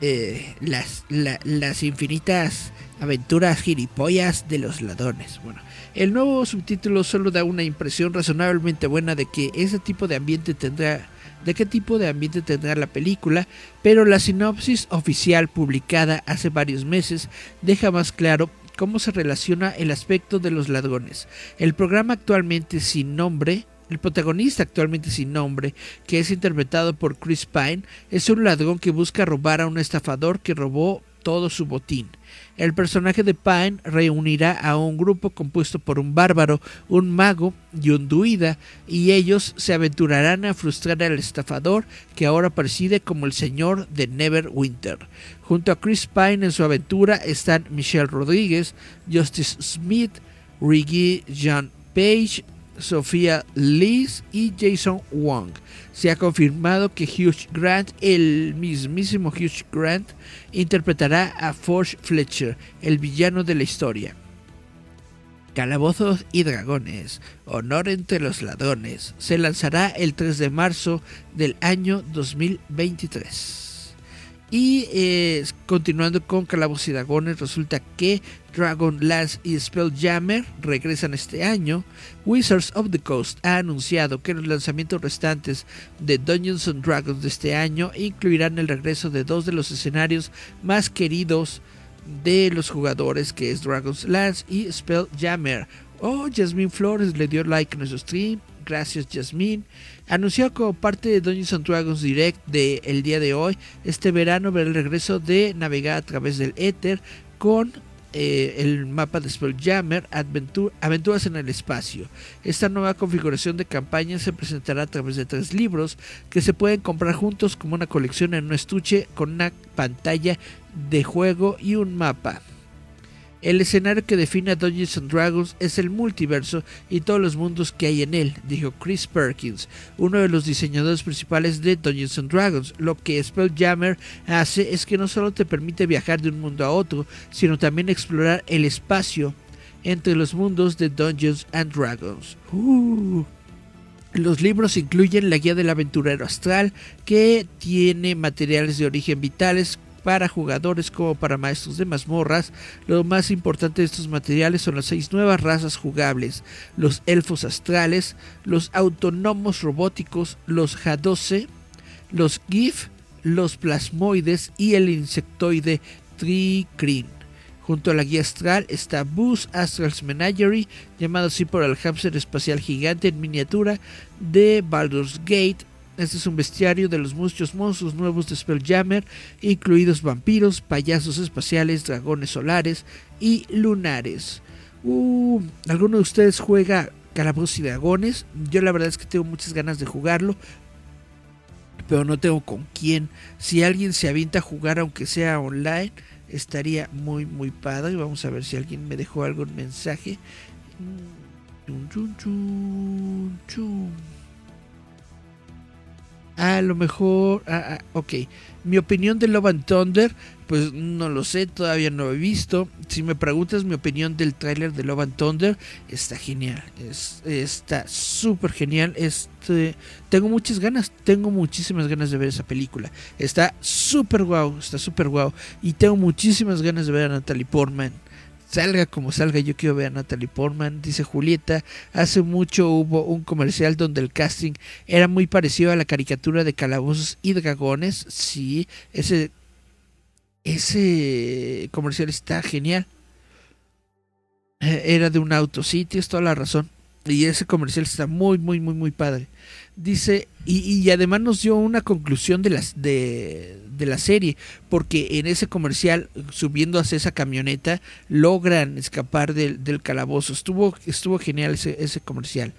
Eh, las, las infinitas aventuras giripollas de los ladrones. Bueno, el nuevo subtítulo solo da una impresión razonablemente buena de que ese tipo de ambiente tendrá de qué tipo de ambiente tendrá la película, pero la sinopsis oficial publicada hace varios meses deja más claro cómo se relaciona el aspecto de los ladrones. El programa actualmente sin nombre el protagonista actualmente sin nombre, que es interpretado por Chris Pine, es un ladrón que busca robar a un estafador que robó todo su botín. El personaje de Pine reunirá a un grupo compuesto por un bárbaro, un mago y un druida, y ellos se aventurarán a frustrar al estafador que ahora preside como el señor de Neverwinter. Junto a Chris Pine en su aventura están Michelle Rodríguez, Justice Smith, Riggy John Page, Sofía Liz y Jason Wong. Se ha confirmado que Hugh Grant, el mismísimo Hugh Grant, interpretará a Forge Fletcher, el villano de la historia. Calabozos y Dragones, Honor entre los Ladrones, se lanzará el 3 de marzo del año 2023. Y eh, continuando con Calabozos y Dragones, resulta que Dragon Lance y Spelljammer regresan este año. Wizards of the Coast ha anunciado que los lanzamientos restantes de Dungeons and Dragons de este año incluirán el regreso de dos de los escenarios más queridos de los jugadores, que es Dragon's Lance y Spelljammer. Oh, Jasmine Flores le dio like a nuestro stream. Gracias, Jasmine. Anunció como parte de Dungeons and Dragons Direct del el día de hoy, este verano verá el regreso de navegar a través del éter con eh, el mapa de Spelljammer Aventuras en el Espacio. Esta nueva configuración de campaña se presentará a través de tres libros que se pueden comprar juntos como una colección en un estuche con una pantalla de juego y un mapa. El escenario que define a Dungeons and Dragons es el multiverso y todos los mundos que hay en él, dijo Chris Perkins, uno de los diseñadores principales de Dungeons and Dragons. Lo que Spelljammer hace es que no solo te permite viajar de un mundo a otro, sino también explorar el espacio entre los mundos de Dungeons and Dragons. Uh. Los libros incluyen la guía del aventurero astral, que tiene materiales de origen vitales para jugadores como para maestros de mazmorras. Lo más importante de estos materiales son las seis nuevas razas jugables, los elfos astrales, los autónomos robóticos, los Hadose, los GIF, los plasmoides y el insectoide Tricrin. Junto a la guía astral está Boost Astral's Menagerie, llamado así por el hámster espacial gigante en miniatura de Baldur's Gate, este es un bestiario de los muchos monstruos nuevos de Spelljammer, incluidos vampiros, payasos espaciales, dragones solares y lunares. Uh, ¿Alguno de ustedes juega Calabozos y Dragones? Yo la verdad es que tengo muchas ganas de jugarlo, pero no tengo con quién. Si alguien se avienta a jugar, aunque sea online, estaría muy, muy padre. Vamos a ver si alguien me dejó algún mensaje. Chum, chum, a lo mejor, ah, ah, ok, mi opinión de Love and Thunder, pues no lo sé, todavía no lo he visto. Si me preguntas mi opinión del tráiler de Love and Thunder, está genial, es, está súper genial. Este, tengo muchas ganas, tengo muchísimas ganas de ver esa película. Está súper guau, está súper guau. Y tengo muchísimas ganas de ver a Natalie Portman salga como salga, yo quiero ver a Natalie Portman, dice Julieta, hace mucho hubo un comercial donde el casting era muy parecido a la caricatura de Calabozos y Dragones, sí, ese, ese comercial está genial, eh, era de un auto, sí, tienes toda la razón, y ese comercial está muy, muy, muy, muy padre. Dice, y, y además nos dio una conclusión de, las, de, de la serie, porque en ese comercial, subiendo hacia esa camioneta, logran escapar del, del calabozo. Estuvo, estuvo genial ese, comercial.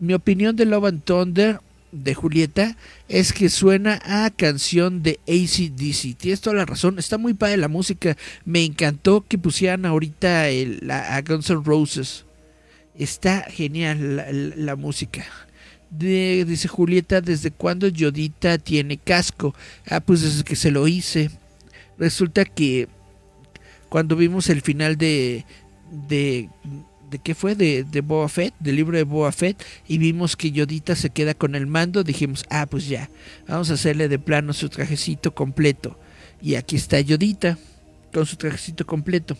Mi opinión de Love and Thunder de Julieta es que suena a canción de ACDC. Tienes toda la razón, está muy padre la música. Me encantó que pusieran ahorita el, a Guns N' Roses. Está genial la, música dice Julieta, ¿desde cuándo Yodita tiene casco? Ah, pues desde que se lo hice. Resulta que cuando vimos el final de... de ¿De qué fue? De, de Fett, del libro de Boba Fett, y vimos que Yodita se queda con el mando, dijimos, ah, pues ya, vamos a hacerle de plano su trajecito completo. Y aquí está Yodita, con su trajecito completo.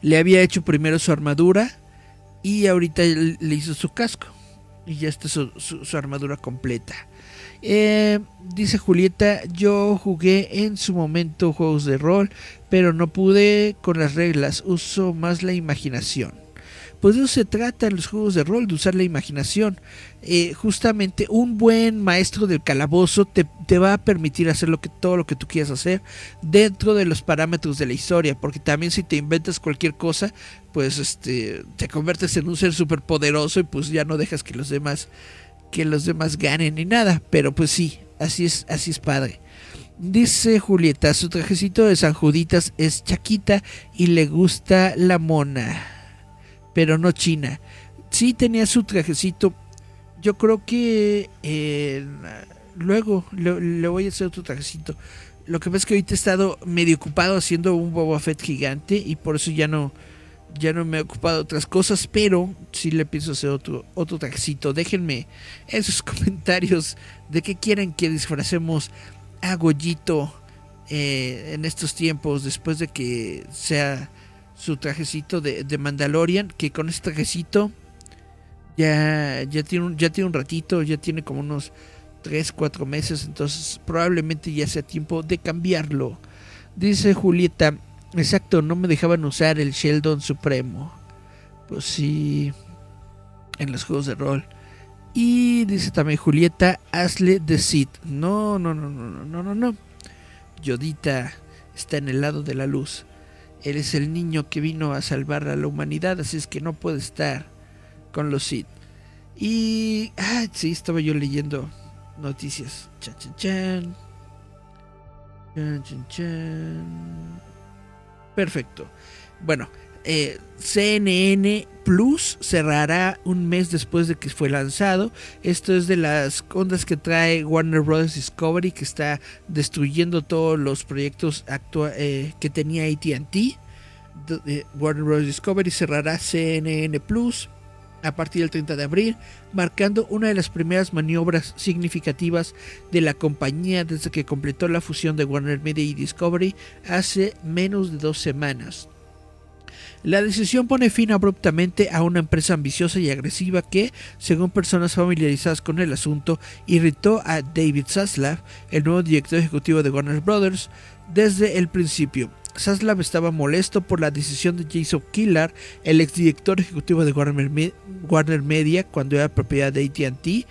Le había hecho primero su armadura, y ahorita le hizo su casco y ya está su, armadura completa. Eh, dice Julieta, yo jugué en su momento juegos de rol, pero no pude con las reglas, uso más la imaginación. Pues de eso se trata en los juegos de rol, de usar la imaginación. Eh, justamente un buen maestro del calabozo te, va a permitir hacer lo que, todo lo que tú quieras hacer dentro de los parámetros de la historia, porque también si te inventas cualquier cosa, pues este, te conviertes en un ser súper poderoso y pues ya no dejas que los demás que los demás ganen ni nada, pero pues sí, así es, así es padre. Dice Julieta, su trajecito de San Juditas es chaquita y le gusta la mona pero no China. Sí tenía su trajecito. Yo creo que eh, luego le, voy a hacer otro trajecito. Lo que pasa es que ahorita he estado medio ocupado haciendo un Boba Fett gigante y por eso ya no, ya no me he ocupado de otras cosas, pero sí le pienso hacer otro, otro trajecito. Déjenme en sus comentarios de qué quieren que disfracemos a Goyito eh, en estos tiempos, después de que sea su trajecito de, de Mandalorian, que con este trajecito ya, ya, tiene un, ya tiene un ratito, ya tiene como unos 3, 4 meses, entonces probablemente ya sea tiempo de cambiarlo. Dice Julieta, exacto, no me dejaban usar el Sheldon Supremo. Pues sí, en los juegos de rol. Y dice también Julieta, hazle de Sid. No, no, no, no, no, no, no, no. Yodita está en el lado de la luz. Eres el niño que vino a salvar a la humanidad, así es que no puede estar con los Sith. Y. Ah, sí, estaba yo leyendo noticias. Chan, chan, chan. Chan, chan, chan. Perfecto. Bueno, eh, CNN Plus cerrará un mes después de que fue lanzado. Esto es de las ondas que trae Warner Bros. Discovery que está destruyendo todos los proyectos eh, que tenía ATT. Eh, Warner Bros. Discovery cerrará CNN Plus a partir del 30 de abril, marcando una de las primeras maniobras significativas de la compañía desde que completó la fusión de Warner Media y Discovery hace menos de dos semanas. La decisión pone fin abruptamente a una empresa ambiciosa y agresiva que, según personas familiarizadas con el asunto, irritó a David Zaslav, el nuevo director ejecutivo de Warner Brothers, desde el principio. Zaslav estaba molesto por la decisión de Jason Killar, el exdirector ejecutivo de Warner, Media cuando era propiedad de ATT,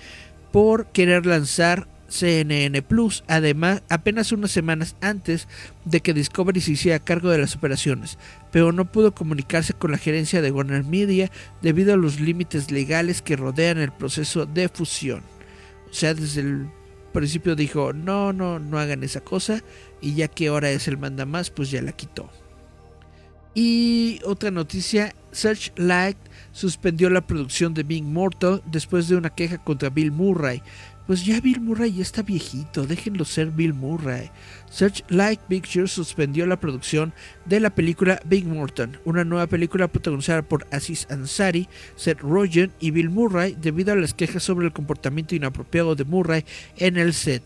por querer lanzar CNN Plus, además apenas unas semanas antes de que Discovery se hiciera cargo de las operaciones, pero no pudo comunicarse con la gerencia de Warner Media debido a los límites legales que rodean el proceso de fusión. O sea, desde el principio dijo, no, no, no hagan esa cosa, y ya que ahora es el manda más, pues ya la quitó. Y otra noticia, Searchlight suspendió la producción de Big Mortal después de una queja contra Bill Murray pues ya Bill Murray ya está viejito, déjenlo ser Bill Murray. Searchlight Pictures suspendió la producción de la película Big Morton, una nueva película protagonizada por Aziz Ansari, Seth Rogen y Bill Murray debido a las quejas sobre el comportamiento inapropiado de Murray en el set.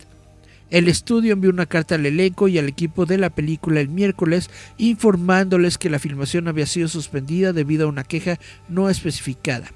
El estudio envió una carta al elenco y al equipo de la película el miércoles informándoles que la filmación había sido suspendida debido a una queja no especificada.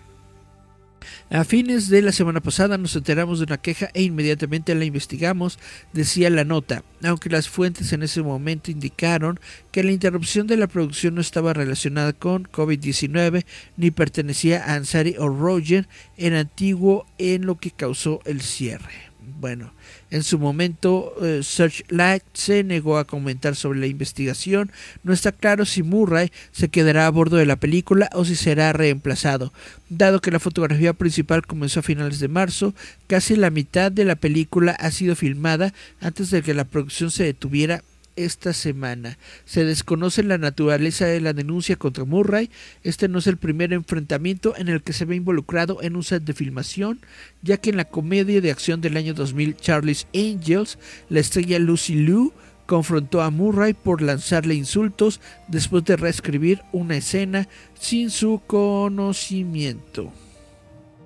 A fines de la semana pasada nos enteramos de una queja e inmediatamente la investigamos, decía la nota, aunque las fuentes en ese momento indicaron que la interrupción de la producción no estaba relacionada con COVID-19 ni pertenecía a Ansari o Roger en antiguo en lo que causó el cierre. Bueno, en su momento, eh, Searchlight se negó a comentar sobre la investigación. No está claro si Murray se quedará a bordo de la película o si será reemplazado. Dado que la fotografía principal comenzó a finales de marzo, casi la mitad de la película ha sido filmada antes de que la producción se detuviera esta semana. Se desconoce la naturaleza de la denuncia contra Murray. Este no es el primer enfrentamiento en el que se ve involucrado en un set de filmación, ya que en la comedia de acción del año 2000 Charlie's Angels, la estrella Lucy Liu confrontó a Murray por lanzarle insultos después de reescribir una escena sin su conocimiento.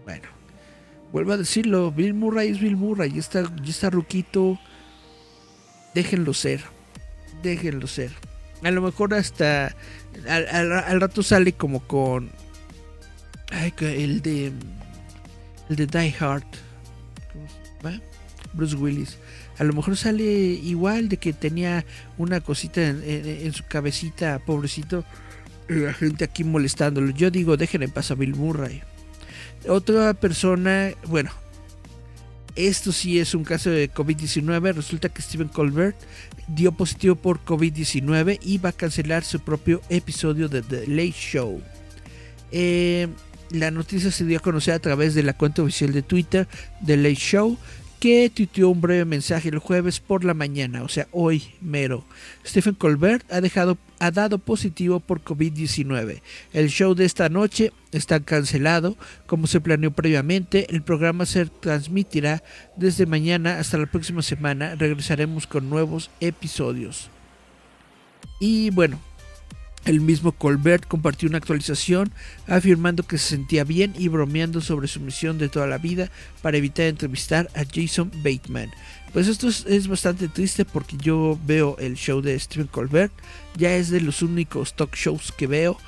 Bueno, vuelvo a decirlo, Bill Murray es Bill Murray, y está, ya está ruquito, déjenlo ser déjenlo ser. A lo mejor hasta al, rato sale como con el de el de Die Hard. Bruce Willis. A lo mejor sale igual de que tenía una cosita en, su cabecita, pobrecito. La gente aquí molestándolo. Yo digo, dejen en paz a Bill Murray. Otra persona, bueno, esto sí es un caso de COVID-19. Resulta que Stephen Colbert dio positivo por COVID-19 y va a cancelar su propio episodio de The Late Show. Eh, la noticia se dio a conocer a través de la cuenta oficial de Twitter de Late Show, que tuiteó un breve mensaje el jueves por la mañana, o sea, hoy mero. Stephen Colbert ha, dejado, ha dado positivo por COVID-19. El show de esta noche está cancelado, como se planeó previamente. El programa se transmitirá desde mañana hasta la próxima semana. Regresaremos con nuevos episodios. Y bueno, el mismo Colbert compartió una actualización afirmando que se sentía bien y bromeando sobre su misión de toda la vida para evitar entrevistar a Jason Bateman. Pues esto es, bastante triste porque yo veo el show de Stephen Colbert, ya es de los únicos talk shows que veo.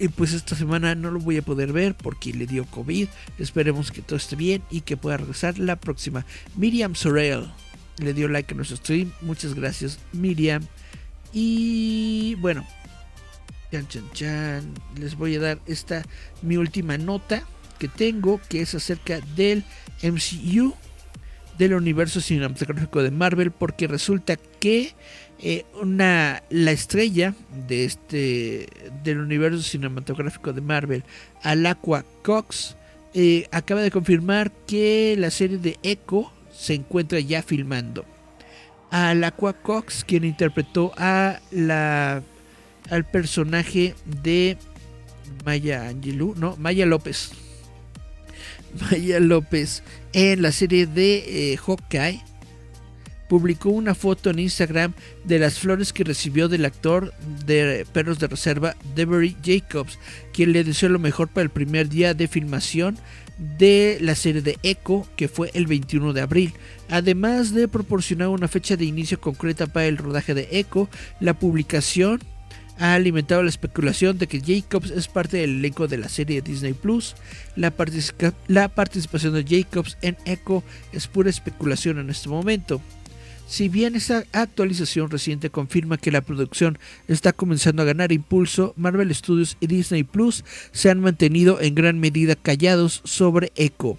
Y pues esta semana no lo voy a poder ver porque le dio COVID. Esperemos que todo esté bien y que pueda regresar la próxima. Miriam Sorel le dio like a nuestro stream. Muchas gracias Miriam. Y bueno, Chan, chan, chan. Les voy a dar esta mi última nota que tengo, que es acerca del MCU, del universo cinematográfico de Marvel, porque resulta que eh, una, la estrella de este, del universo cinematográfico de Marvel, Alaqua Cox, eh, acaba de confirmar que la serie de Echo se encuentra ya filmando. Alaqua Cox, quien interpretó a la al personaje de Maya Angelou, no, Maya López. Maya López en la serie de eh, Hawkeye publicó una foto en Instagram de las flores que recibió del actor de Perros de Reserva, Devery Jacobs, quien le deseó lo mejor para el primer día de filmación de la serie de Echo, que fue el 21 de abril. Además de proporcionar una fecha de inicio concreta para el rodaje de Echo, la publicación ha alimentado la especulación de que Jacobs es parte del elenco de la serie de Disney Plus. La, la, participación de Jacobs en Echo es pura especulación en este momento. Si bien esta actualización reciente confirma que la producción está comenzando a ganar impulso, Marvel Studios y Disney Plus se han mantenido en gran medida callados sobre Echo.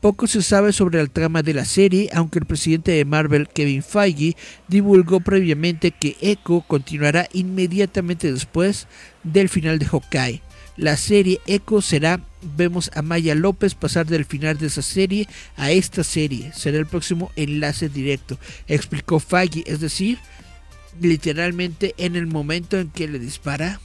Poco se sabe sobre el trama de la serie, aunque el presidente de Marvel, Kevin Feige, divulgó previamente que Echo continuará inmediatamente después del final de Hawkeye. La serie Echo será, vemos a Maya López pasar del final de esa serie a esta serie, será el próximo enlace directo, explicó Feige, es decir, literalmente en el momento en que le dispara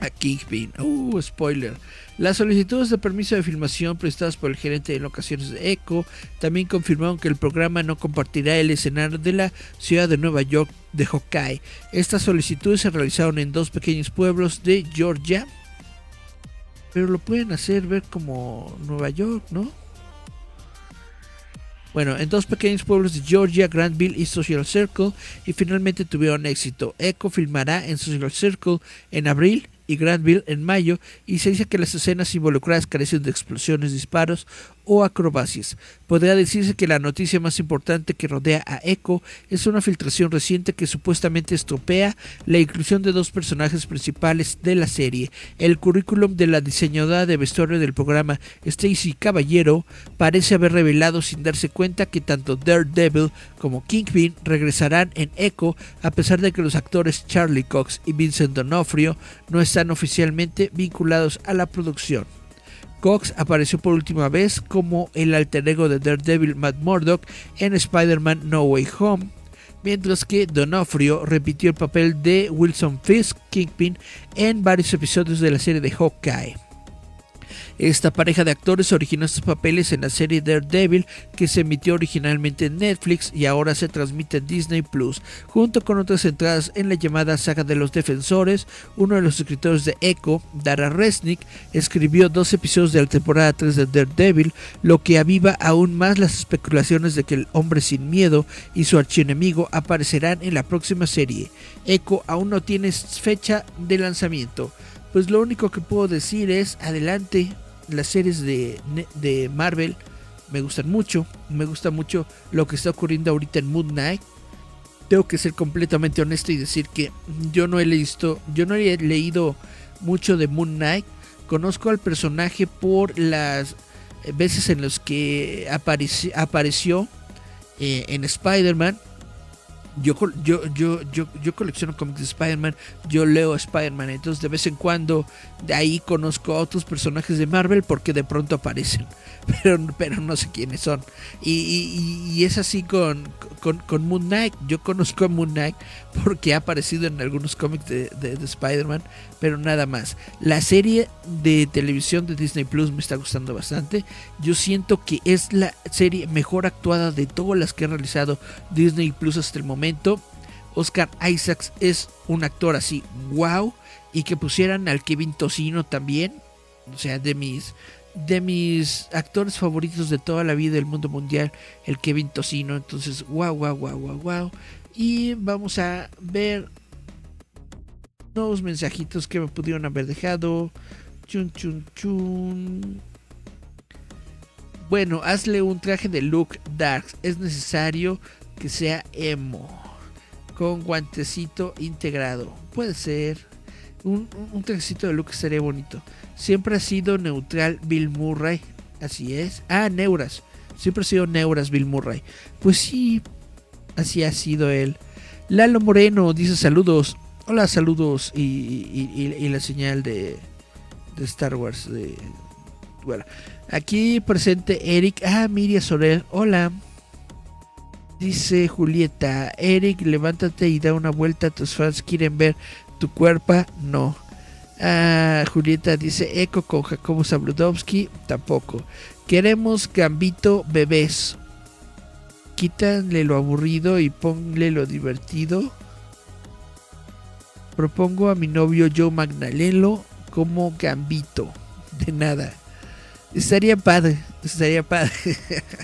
a Kingpin. Uh, spoiler. Las solicitudes de permiso de filmación prestadas por el gerente en ocasiones de ECO también confirmaron que el programa no compartirá el escenario de la ciudad de Nueva York de Hawkeye. Estas solicitudes se realizaron en dos pequeños pueblos de Georgia, pero lo pueden hacer ver como Nueva York, ¿no? Bueno, en dos pequeños pueblos de Georgia, Grantville y Social Circle, y finalmente tuvieron éxito. Echo filmará en Social Circle en abril y Granville en mayo y se dice que las escenas involucradas carecen de explosiones, disparos o acrobacias. Podría decirse que la noticia más importante que rodea a Echo es una filtración reciente que supuestamente estropea la inclusión de dos personajes principales de la serie. El currículum de la diseñadora de vestuario del programa, Stacy Caballero, parece haber revelado sin darse cuenta que tanto Daredevil como Kingpin regresarán en Echo a pesar de que los actores Charlie Cox y Vincent D'Onofrio no están oficialmente vinculados a la producción. Cox apareció por última vez como el alter ego de Daredevil Matt Murdock en Spider-Man No Way Home, mientras que Donofrio repitió el papel de Wilson Fisk Kingpin en varios episodios de la serie de Hawkeye. Esta pareja de actores originó estos papeles en la serie Daredevil que se emitió originalmente en Netflix y ahora se transmite en Disney Plus, junto con otras entradas en la llamada saga de los defensores. Uno de los escritores de Echo, Dara Resnick, escribió dos episodios de la temporada 3 de Daredevil, lo que aviva aún más las especulaciones de que el hombre sin miedo y su archienemigo aparecerán en la próxima serie. Echo aún no tiene fecha de lanzamiento. Pues lo único que puedo decir es adelante, las series de, de Marvel me gustan mucho. Me gusta mucho lo que está ocurriendo ahorita en Moon Knight. Tengo que ser completamente honesto y decir que yo no he leído, yo no he leído mucho de Moon Knight. Conozco al personaje por las veces en las que apareció eh, en Spider-Man yo, yo, yo, yo, yo colecciono cómics de Spider-Man, yo leo Spider-Man, entonces de vez en cuando de ahí conozco a otros personajes de Marvel porque de pronto aparecen, pero, pero no sé quiénes son. Y, es así con, con, Moon Knight, yo conozco a Moon Knight porque ha aparecido en algunos cómics de, de Spider-Man, pero nada más. La serie de televisión de Disney Plus me está gustando bastante, yo siento que es la serie mejor actuada de todas las que ha realizado Disney Plus hasta el momento Oscar Isaacs es un actor así, wow, y que pusieran al Kevin Tocino también, o sea, de mis de mis actores favoritos de toda la vida del mundo mundial, el Kevin Tocino, entonces, wow, wow, wow, wow, wow. Y vamos a ver nuevos mensajitos que me pudieron haber dejado. Chun, chun, chun. Bueno, hazle un traje de look darks. Es necesario que sea emo. Con guantecito integrado. Puede ser. Un, un trajecito de look estaría bonito. Siempre ha sido neutral Bill Murray. Así es. Ah, Neuras. Siempre ha sido Neuras Bill Murray. Pues sí. Así ha sido él. Lalo Moreno dice saludos. Hola, saludos. Y, la señal de, Star Wars. Bueno, aquí presente Eric. Ah, Miria Sorel. Hola. Dice Julieta, Eric, levántate y da una vuelta. Tus fans quieren ver tu cuerpo. No. Ah, Julieta dice, Eco con Jacobo Zabludowski. Tampoco. Queremos Gambito bebés. Quítanle lo aburrido y ponle lo divertido. Propongo a mi novio Joe Magnalelo como Gambito. De nada. Estaría padre. Estaría padre.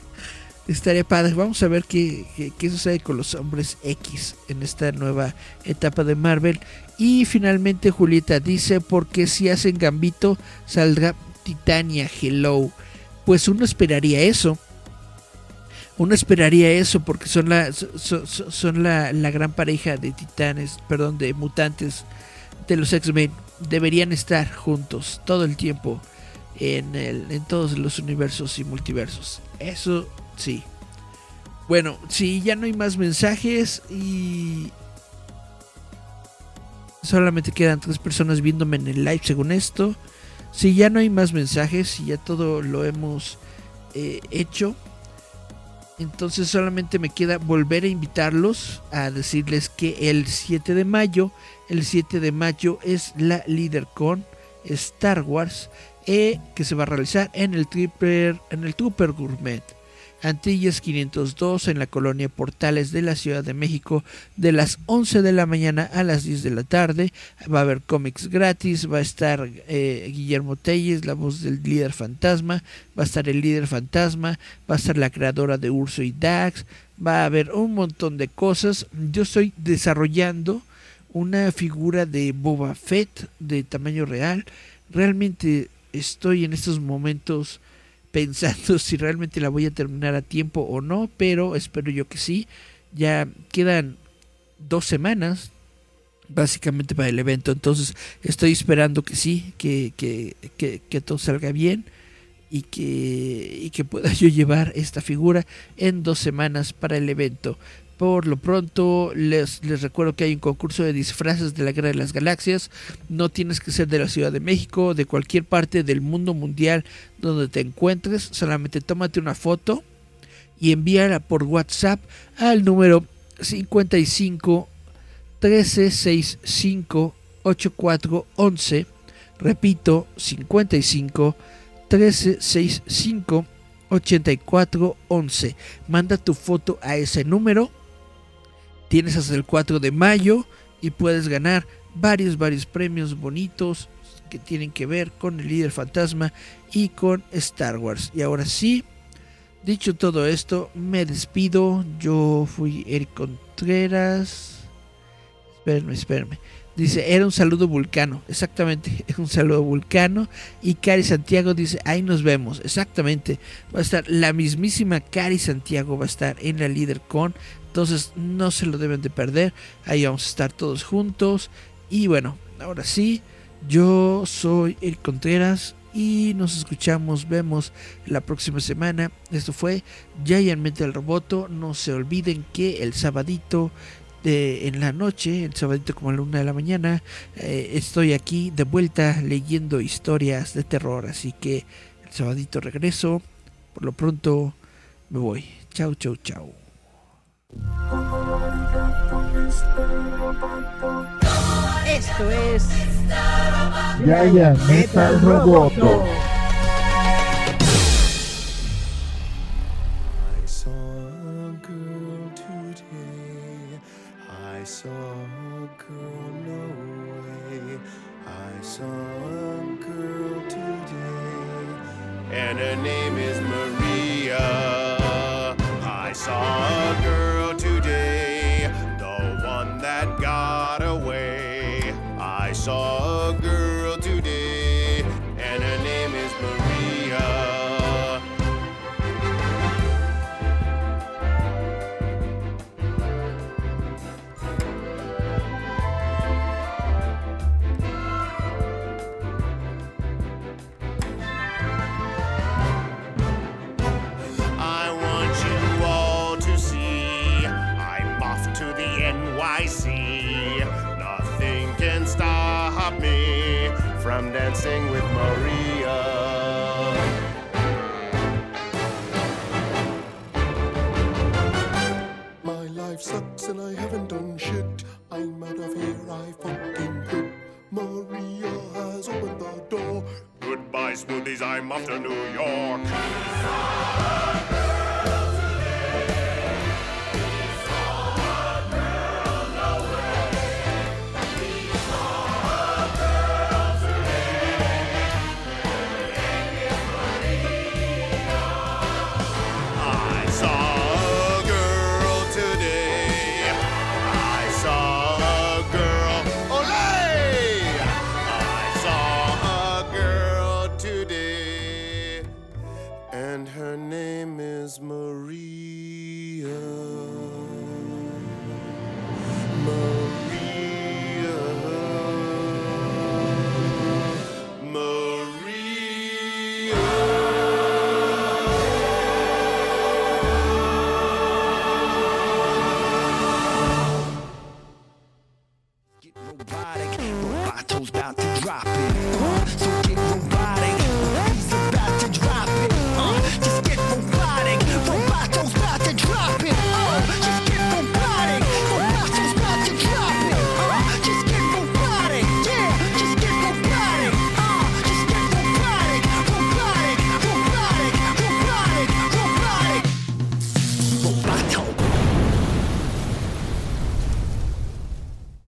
estaría padre. Vamos a ver qué, qué, sucede con los hombres X en esta nueva etapa de Marvel. Y finalmente Julieta dice, porque si hacen Gambito saldrá Titania, hello. Pues uno esperaría eso. Uno esperaría eso porque son la, son, la, la gran pareja de titanes, perdón, de mutantes de los X-Men. Deberían estar juntos todo el tiempo en, el, en todos los universos y multiversos. Eso Sí. Bueno, sí, ya no hay más mensajes y solamente quedan tres personas viéndome en el live según esto. Si ya no hay más mensajes y ya todo lo hemos eh, hecho. Entonces solamente me queda volver a invitarlos a decirles que el 7 de mayo, el 7 de mayo es la LeaderCon Star Wars eh, que se va a realizar en el en el Trooper Gourmet. Antillas 502 en la colonia Portales de la Ciudad de México de las 11 de la mañana a las 10 de la tarde. Va a haber cómics gratis, va a estar eh, Guillermo Telles, la voz del líder fantasma, va a estar el líder fantasma, va a estar la creadora de Urso y Dax, va a haber un montón de cosas. Yo estoy desarrollando una figura de Boba Fett de tamaño real. Realmente estoy en estos momentos pensando si realmente la voy a terminar a tiempo o no, pero espero yo que sí. Ya quedan dos semanas básicamente para el evento, entonces estoy esperando que sí, que, que, que, todo salga bien y que, y que pueda yo llevar esta figura en dos semanas para el evento. Por lo pronto, les, les, recuerdo que hay un concurso de disfraces de la Guerra de las Galaxias. No tienes que ser de la Ciudad de México, de cualquier parte del mundo mundial donde te encuentres. Solamente tómate una foto y envíala por WhatsApp al número 55 1365 8411. Repito, 55 1365 8411. Manda tu foto a ese número Tienes hasta el 4 de mayo y puedes ganar varios, varios premios bonitos que tienen que ver con el líder fantasma y con Star Wars. Y ahora sí, dicho todo esto, me despido. Yo fui Eric Contreras. Espérenme, espérenme. Dice, era un saludo vulcano. Exactamente, es un saludo vulcano. Y Cari Santiago dice, ahí nos vemos. Exactamente. Va a estar la mismísima Cari Santiago, va a estar en la líder con. Entonces no se lo deben de perder. Ahí vamos a estar todos juntos. Y bueno, ahora sí, yo soy el Contreras. Y nos escuchamos, vemos la próxima semana. Esto fue Giant Metal Roboto. No se olviden que el sabadito en la noche, el sabadito como a la una de la mañana, eh, estoy aquí de vuelta leyendo historias de terror. Así que el sabadito regreso. Por lo pronto me voy. Chau, chau, chau. Esto es Yaya Metal Roboto. And her name is the NYC. Nothing can stop me from dancing with Maria. My life sucks and I haven't done shit. I'm out of here, I fucking quit. Maria has opened the door. Goodbye, smoothies, I'm off to New York.